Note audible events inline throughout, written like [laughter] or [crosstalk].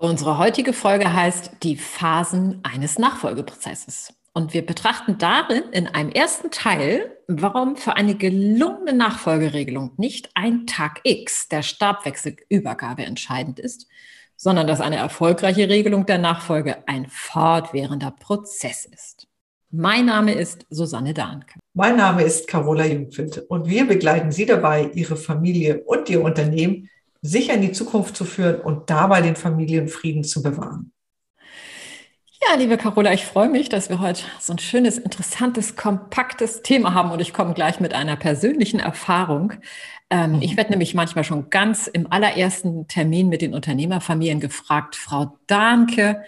Unsere heutige Folge heißt Die Phasen eines Nachfolgeprozesses. Und wir betrachten darin in einem ersten Teil, warum für eine gelungene Nachfolgeregelung nicht ein Tag X der Stabwechselübergabe entscheidend ist, sondern dass eine erfolgreiche Regelung der Nachfolge ein fortwährender Prozess ist. Mein Name ist Susanne Dahnke. Mein Name ist Carola Jungfeld und wir begleiten Sie dabei, Ihre Familie und Ihr Unternehmen sicher in die Zukunft zu führen und dabei den Familienfrieden zu bewahren. Ja, liebe Carola, ich freue mich, dass wir heute so ein schönes, interessantes, kompaktes Thema haben und ich komme gleich mit einer persönlichen Erfahrung. Ähm. Ich werde nämlich manchmal schon ganz im allerersten Termin mit den Unternehmerfamilien gefragt, Frau Dahnke,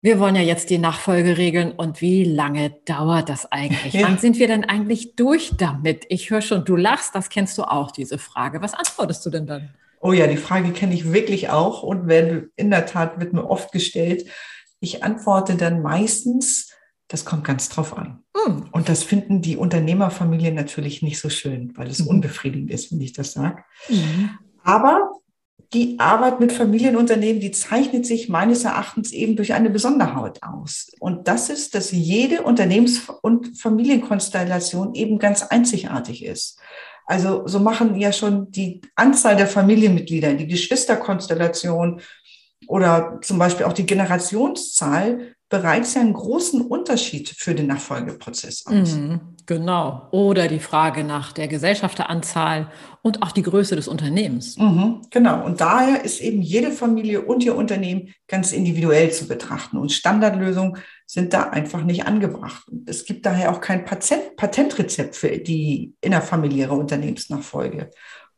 wir wollen ja jetzt die Nachfolge regeln und wie lange dauert das eigentlich? Ja. Wann sind wir denn eigentlich durch damit? Ich höre schon, du lachst, das kennst du auch, diese Frage. Was antwortest du denn dann? Oh ja, die Frage kenne ich wirklich auch und werde, in der Tat wird mir oft gestellt. Ich antworte dann meistens, das kommt ganz drauf an. Mhm. Und das finden die Unternehmerfamilien natürlich nicht so schön, weil es mhm. unbefriedigend ist, wenn ich das sage. Mhm. Aber die Arbeit mit Familienunternehmen, die zeichnet sich meines Erachtens eben durch eine Besonderheit aus. Und das ist, dass jede Unternehmens- und Familienkonstellation eben ganz einzigartig ist. Also so machen ja schon die Anzahl der Familienmitglieder, die Geschwisterkonstellation oder zum Beispiel auch die Generationszahl bereits ja einen großen Unterschied für den Nachfolgeprozess aus. Mhm, genau. Oder die Frage nach der Gesellschafteranzahl und auch die Größe des Unternehmens. Mhm, genau. Und daher ist eben jede Familie und ihr Unternehmen ganz individuell zu betrachten. Und Standardlösungen sind da einfach nicht angebracht. Es gibt daher auch kein Patent Patentrezept für die innerfamiliäre Unternehmensnachfolge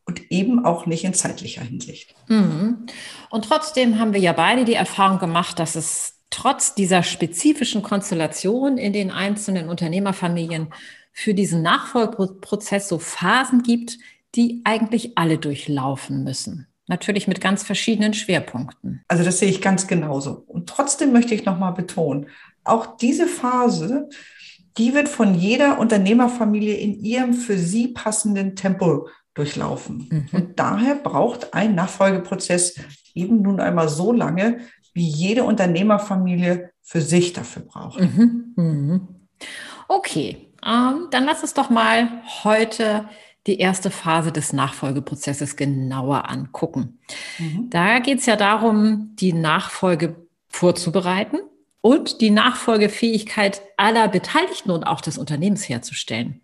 und eben auch nicht in zeitlicher Hinsicht. Mhm. Und trotzdem haben wir ja beide die Erfahrung gemacht, dass es trotz dieser spezifischen Konstellation in den einzelnen Unternehmerfamilien für diesen Nachfolgeprozess so Phasen gibt, die eigentlich alle durchlaufen müssen. Natürlich mit ganz verschiedenen Schwerpunkten. Also das sehe ich ganz genauso. Und trotzdem möchte ich nochmal betonen, auch diese Phase, die wird von jeder Unternehmerfamilie in ihrem für sie passenden Tempo durchlaufen. Mhm. Und daher braucht ein Nachfolgeprozess eben nun einmal so lange, wie jede Unternehmerfamilie für sich dafür braucht. Mhm. Mhm. Okay, ähm, dann lass uns doch mal heute die erste Phase des Nachfolgeprozesses genauer angucken. Mhm. Da geht es ja darum, die Nachfolge vorzubereiten und die Nachfolgefähigkeit aller Beteiligten und auch des Unternehmens herzustellen.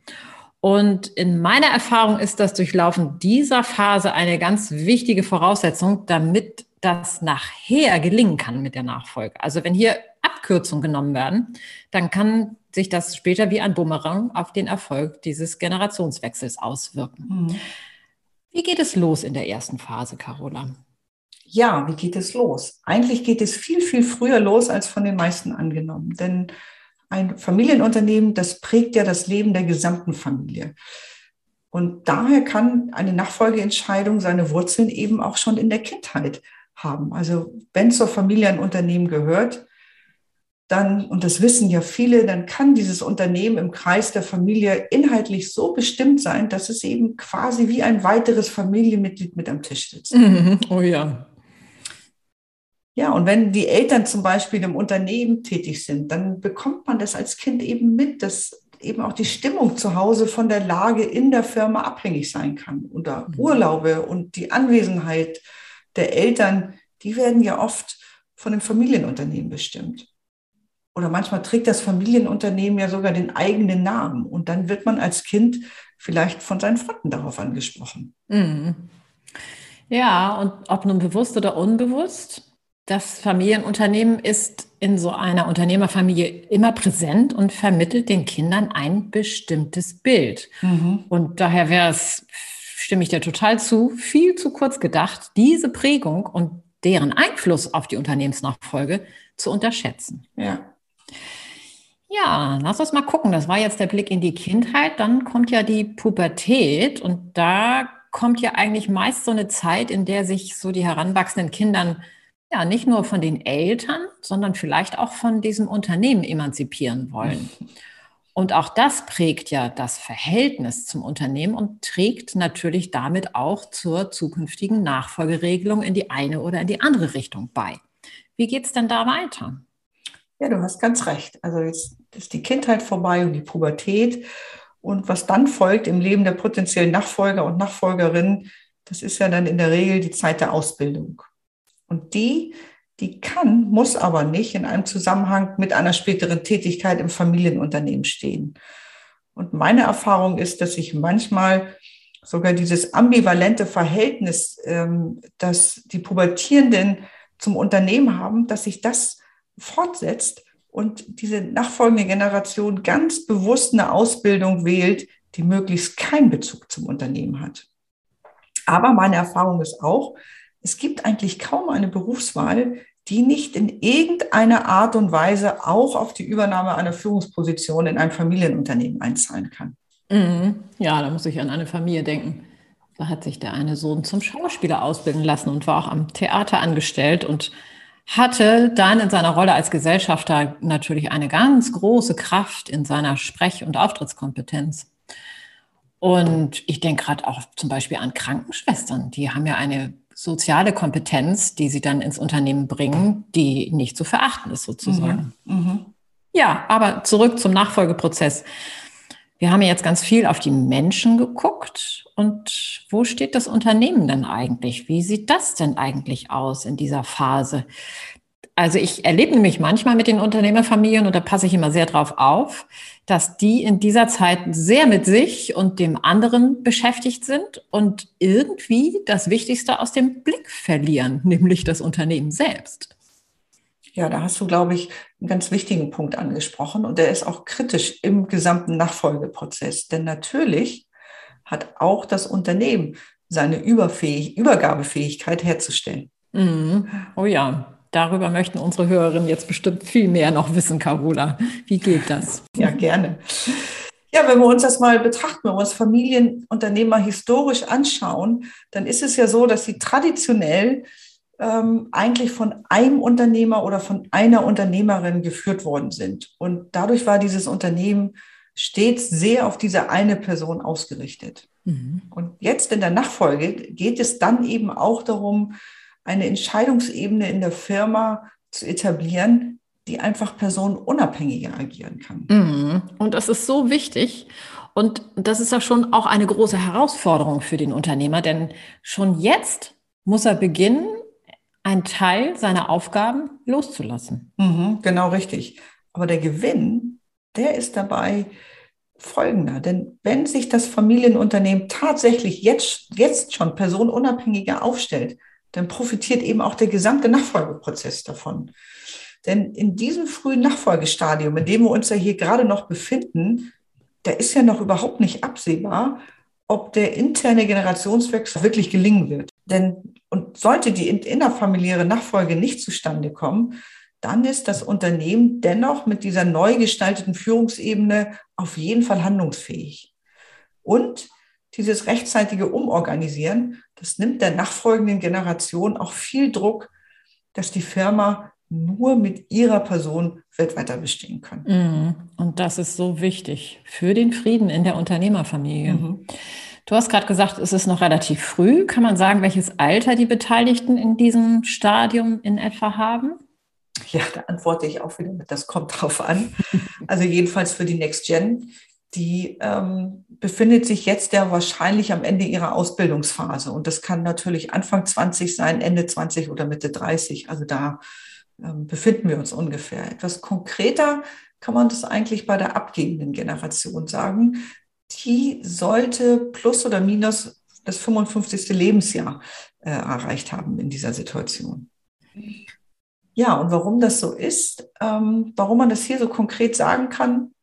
Und in meiner Erfahrung ist das Durchlaufen dieser Phase eine ganz wichtige Voraussetzung, damit das nachher gelingen kann mit der Nachfolge. Also wenn hier Abkürzungen genommen werden, dann kann sich das später wie ein Bumerang auf den Erfolg dieses Generationswechsels auswirken. Mhm. Wie geht es los in der ersten Phase, Carola? Ja, wie geht es los? Eigentlich geht es viel, viel früher los als von den meisten angenommen. Denn ein Familienunternehmen, das prägt ja das Leben der gesamten Familie. Und daher kann eine Nachfolgeentscheidung seine Wurzeln eben auch schon in der Kindheit haben. Also wenn zur Familie ein Unternehmen gehört, dann, und das wissen ja viele, dann kann dieses Unternehmen im Kreis der Familie inhaltlich so bestimmt sein, dass es eben quasi wie ein weiteres Familienmitglied mit am Tisch sitzt. Mhm. Oh ja. Ja, und wenn die Eltern zum Beispiel im Unternehmen tätig sind, dann bekommt man das als Kind eben mit, dass eben auch die Stimmung zu Hause von der Lage in der Firma abhängig sein kann. Oder mhm. Urlaube und die Anwesenheit der Eltern, die werden ja oft von dem Familienunternehmen bestimmt. Oder manchmal trägt das Familienunternehmen ja sogar den eigenen Namen. Und dann wird man als Kind vielleicht von seinen Freunden darauf angesprochen. Mhm. Ja, und ob nun bewusst oder unbewusst, das Familienunternehmen ist in so einer Unternehmerfamilie immer präsent und vermittelt den Kindern ein bestimmtes Bild. Mhm. Und daher wäre es stimme ich dir total zu, viel zu kurz gedacht, diese Prägung und deren Einfluss auf die Unternehmensnachfolge zu unterschätzen. Ja. Ja, lass uns mal gucken. Das war jetzt der Blick in die Kindheit. Dann kommt ja die Pubertät und da kommt ja eigentlich meist so eine Zeit, in der sich so die heranwachsenden Kindern ja nicht nur von den Eltern, sondern vielleicht auch von diesem Unternehmen emanzipieren wollen. [laughs] Und auch das prägt ja das Verhältnis zum Unternehmen und trägt natürlich damit auch zur zukünftigen Nachfolgeregelung in die eine oder in die andere Richtung bei. Wie geht es denn da weiter? Ja, du hast ganz recht. Also jetzt ist die Kindheit vorbei und die Pubertät. Und was dann folgt im Leben der potenziellen Nachfolger und Nachfolgerinnen, das ist ja dann in der Regel die Zeit der Ausbildung. Und die die kann, muss aber nicht in einem Zusammenhang mit einer späteren Tätigkeit im Familienunternehmen stehen. Und meine Erfahrung ist, dass sich manchmal sogar dieses ambivalente Verhältnis, ähm, das die Pubertierenden zum Unternehmen haben, dass sich das fortsetzt und diese nachfolgende Generation ganz bewusst eine Ausbildung wählt, die möglichst keinen Bezug zum Unternehmen hat. Aber meine Erfahrung ist auch, es gibt eigentlich kaum eine Berufswahl, die nicht in irgendeiner Art und Weise auch auf die Übernahme einer Führungsposition in einem Familienunternehmen einzahlen kann. Mhm. Ja, da muss ich an eine Familie denken. Da hat sich der eine Sohn zum Schauspieler ausbilden lassen und war auch am Theater angestellt und hatte dann in seiner Rolle als Gesellschafter natürlich eine ganz große Kraft in seiner Sprech- und Auftrittskompetenz. Und ich denke gerade auch zum Beispiel an Krankenschwestern. Die haben ja eine soziale Kompetenz, die sie dann ins Unternehmen bringen, die nicht zu verachten ist sozusagen. Mhm. Mhm. Ja, aber zurück zum Nachfolgeprozess. Wir haben jetzt ganz viel auf die Menschen geguckt. Und wo steht das Unternehmen denn eigentlich? Wie sieht das denn eigentlich aus in dieser Phase? Also ich erlebe nämlich manchmal mit den Unternehmerfamilien und da passe ich immer sehr drauf auf, dass die in dieser Zeit sehr mit sich und dem anderen beschäftigt sind und irgendwie das Wichtigste aus dem Blick verlieren, [laughs] nämlich das Unternehmen selbst. Ja, da hast du, glaube ich, einen ganz wichtigen Punkt angesprochen und der ist auch kritisch im gesamten Nachfolgeprozess. Denn natürlich hat auch das Unternehmen seine Überfähig Übergabefähigkeit herzustellen. Mhm. Oh ja, Darüber möchten unsere Hörerinnen jetzt bestimmt viel mehr noch wissen, Carola. Wie geht das? Ja, gerne. Ja, wenn wir uns das mal betrachten, wenn wir uns Familienunternehmer historisch anschauen, dann ist es ja so, dass sie traditionell ähm, eigentlich von einem Unternehmer oder von einer Unternehmerin geführt worden sind. Und dadurch war dieses Unternehmen stets sehr auf diese eine Person ausgerichtet. Mhm. Und jetzt in der Nachfolge geht es dann eben auch darum, eine Entscheidungsebene in der Firma zu etablieren, die einfach personenunabhängiger agieren kann. Mhm. Und das ist so wichtig. Und das ist ja schon auch eine große Herausforderung für den Unternehmer, denn schon jetzt muss er beginnen, einen Teil seiner Aufgaben loszulassen. Mhm, genau richtig. Aber der Gewinn, der ist dabei folgender. Denn wenn sich das Familienunternehmen tatsächlich jetzt, jetzt schon personenunabhängiger aufstellt, dann profitiert eben auch der gesamte Nachfolgeprozess davon. Denn in diesem frühen Nachfolgestadium, in dem wir uns ja hier gerade noch befinden, da ist ja noch überhaupt nicht absehbar, ob der interne Generationswechsel wirklich gelingen wird. Denn und sollte die innerfamiliäre Nachfolge nicht zustande kommen, dann ist das Unternehmen dennoch mit dieser neu gestalteten Führungsebene auf jeden Fall handlungsfähig. Und dieses rechtzeitige Umorganisieren, das nimmt der nachfolgenden Generation auch viel Druck, dass die Firma nur mit ihrer Person wird weiter bestehen kann. Mhm. Und das ist so wichtig für den Frieden in der Unternehmerfamilie. Mhm. Du hast gerade gesagt, es ist noch relativ früh. Kann man sagen, welches Alter die Beteiligten in diesem Stadium in etwa haben? Ja, da antworte ich auch wieder mit, das kommt drauf an. [laughs] Also jedenfalls für die Next Gen die ähm, befindet sich jetzt ja wahrscheinlich am Ende ihrer Ausbildungsphase. Und das kann natürlich Anfang 20 sein, Ende 20 oder Mitte 30. Also da ähm, befinden wir uns ungefähr. Etwas konkreter kann man das eigentlich bei der abgehenden Generation sagen. Die sollte plus oder minus das 55. Lebensjahr äh, erreicht haben in dieser Situation. Ja, und warum das so ist, ähm, warum man das hier so konkret sagen kann,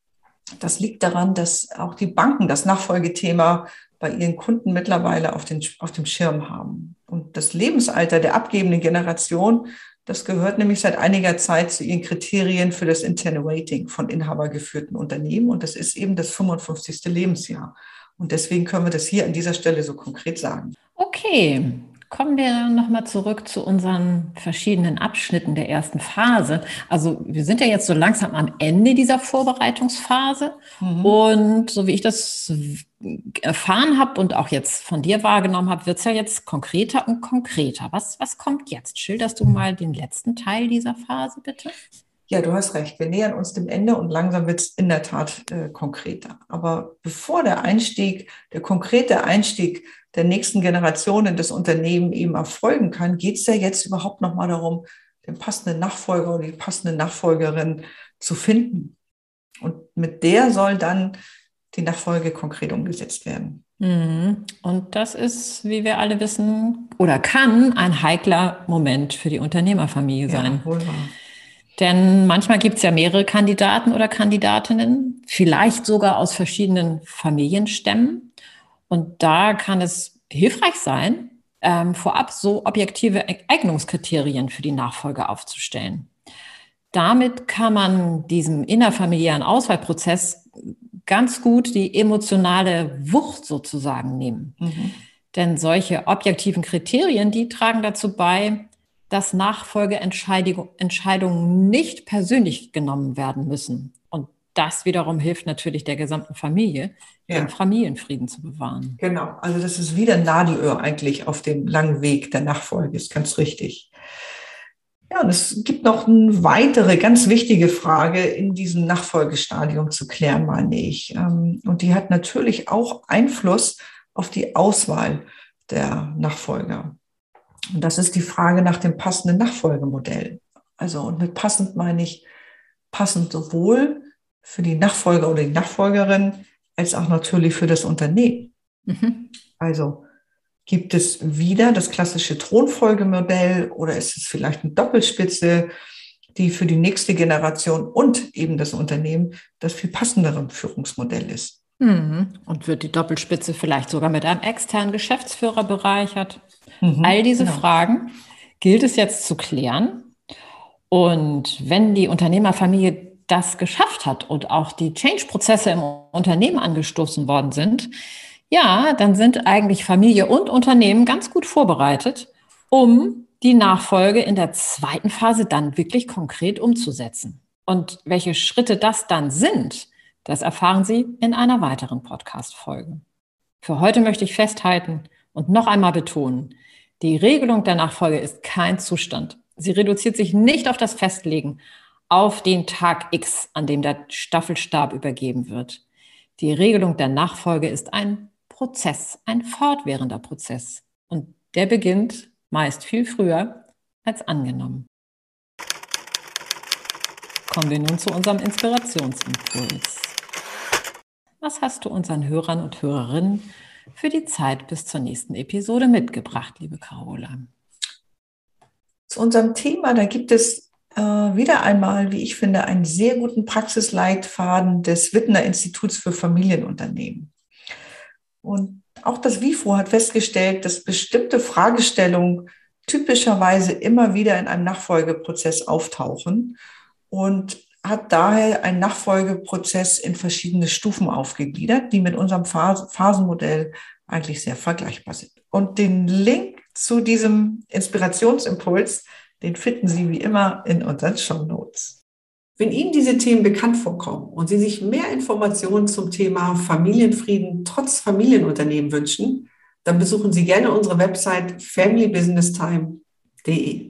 das liegt daran, dass auch die Banken das Nachfolgethema bei ihren Kunden mittlerweile auf, den, auf dem Schirm haben. Und das Lebensalter der abgebenden Generation, das gehört nämlich seit einiger Zeit zu ihren Kriterien für das interne Rating von inhabergeführten Unternehmen. Und das ist eben das 55. Lebensjahr. Und deswegen können wir das hier an dieser Stelle so konkret sagen. Okay, Kommen wir nochmal zurück zu unseren verschiedenen Abschnitten der ersten Phase. Also wir sind ja jetzt so langsam am Ende dieser Vorbereitungsphase. Mhm. Und so wie ich das erfahren habe und auch jetzt von dir wahrgenommen habe, wird es ja jetzt konkreter und konkreter. Was, was kommt jetzt? Schilderst du mal den letzten Teil dieser Phase, bitte? Ja, du hast recht. Wir nähern uns dem Ende und langsam wird es in der Tat äh, konkreter. Aber bevor der Einstieg, der konkrete Einstieg der nächsten Generation in das Unternehmen eben erfolgen kann, geht es ja jetzt überhaupt noch mal darum, den passenden Nachfolger oder die passende Nachfolgerin zu finden. Und mit der soll dann die Nachfolge konkret umgesetzt werden. Mhm. Und das ist, wie wir alle wissen, oder kann ein heikler Moment für die Unternehmerfamilie sein. Ja. Denn manchmal gibt es ja mehrere Kandidaten oder Kandidatinnen, vielleicht sogar aus verschiedenen Familienstämmen. Und da kann es hilfreich sein, ähm, vorab so objektive Eignungskriterien für die Nachfolge aufzustellen. Damit kann man diesem innerfamiliären Auswahlprozess ganz gut die emotionale Wucht sozusagen nehmen. Mhm. Denn solche objektiven Kriterien, die tragen dazu bei, dass Nachfolgeentscheidungen nicht persönlich genommen werden müssen, das wiederum hilft natürlich der gesamten Familie, ja. den Familienfrieden zu bewahren. Genau, also das ist wieder ein Nadelöhr eigentlich auf dem langen Weg der Nachfolge, ist ganz richtig. Ja, und es gibt noch eine weitere ganz wichtige Frage in diesem Nachfolgestadium zu klären, meine ich. Ähm, und die hat natürlich auch Einfluss auf die Auswahl der Nachfolger. Und das ist die Frage nach dem passenden Nachfolgemodell. Also, und mit passend meine ich passend sowohl für die Nachfolger oder die Nachfolgerin als auch natürlich für das Unternehmen. Mhm. Also gibt es wieder das klassische Thronfolgemodell oder ist es vielleicht eine Doppelspitze, die für die nächste Generation und eben das Unternehmen das viel passendere Führungsmodell ist? Mhm. Und wird die Doppelspitze vielleicht sogar mit einem externen Geschäftsführer bereichert? Mhm, All diese genau. Fragen gilt es jetzt zu klären. Und wenn die Unternehmerfamilie das geschafft hat und auch die Change-Prozesse im Unternehmen angestoßen worden sind, ja, dann sind eigentlich Familie und Unternehmen ganz gut vorbereitet, um die Nachfolge in der zweiten Phase dann wirklich konkret umzusetzen. Und welche Schritte das dann sind, das erfahren Sie in einer weiteren Podcast-Folge. Für heute möchte ich festhalten und noch einmal betonen, die Regelung der Nachfolge ist kein Zustand. Sie reduziert sich nicht auf das Festlegen auf den Tag X, an dem der Staffelstab übergeben wird. Die Regelung der Nachfolge ist ein Prozess, ein fortwährender Prozess. Und der beginnt meist viel früher als angenommen. Kommen wir nun zu unserem Inspirationsimpuls. Was hast du unseren Hörern und Hörerinnen für die Zeit bis zur nächsten Episode mitgebracht, liebe Carola? Zu unserem Thema, da gibt es äh, wieder einmal, wie ich finde, einen sehr guten Praxisleitfaden des Wittner Instituts für Familienunternehmen. Und auch das WIFO hat festgestellt, dass bestimmte Fragestellungen typischerweise immer wieder in einem Nachfolgeprozess auftauchen und hat daher einen Nachfolgeprozess in verschiedene Stufen aufgegliedert, die mit unserem Phasenmodell eigentlich sehr vergleichbar sind. Und den Link zu diesem Inspirationsimpuls den finden Sie wie immer in unseren Show Notes. Wenn Ihnen diese Themen bekannt vorkommen und Sie sich mehr Informationen zum Thema Familienfrieden trotz Familienunternehmen wünschen, dann besuchen Sie gerne unsere Website familybusinesstime.de.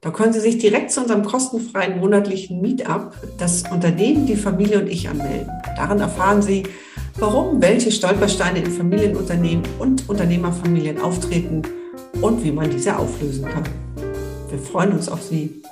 Da können Sie sich direkt zu unserem kostenfreien monatlichen Meetup, das Unternehmen, die Familie und ich anmelden. Darin erfahren Sie, warum welche Stolpersteine in Familienunternehmen und Unternehmerfamilien auftreten und wie man diese auflösen kann. Wir freuen uns auf Sie.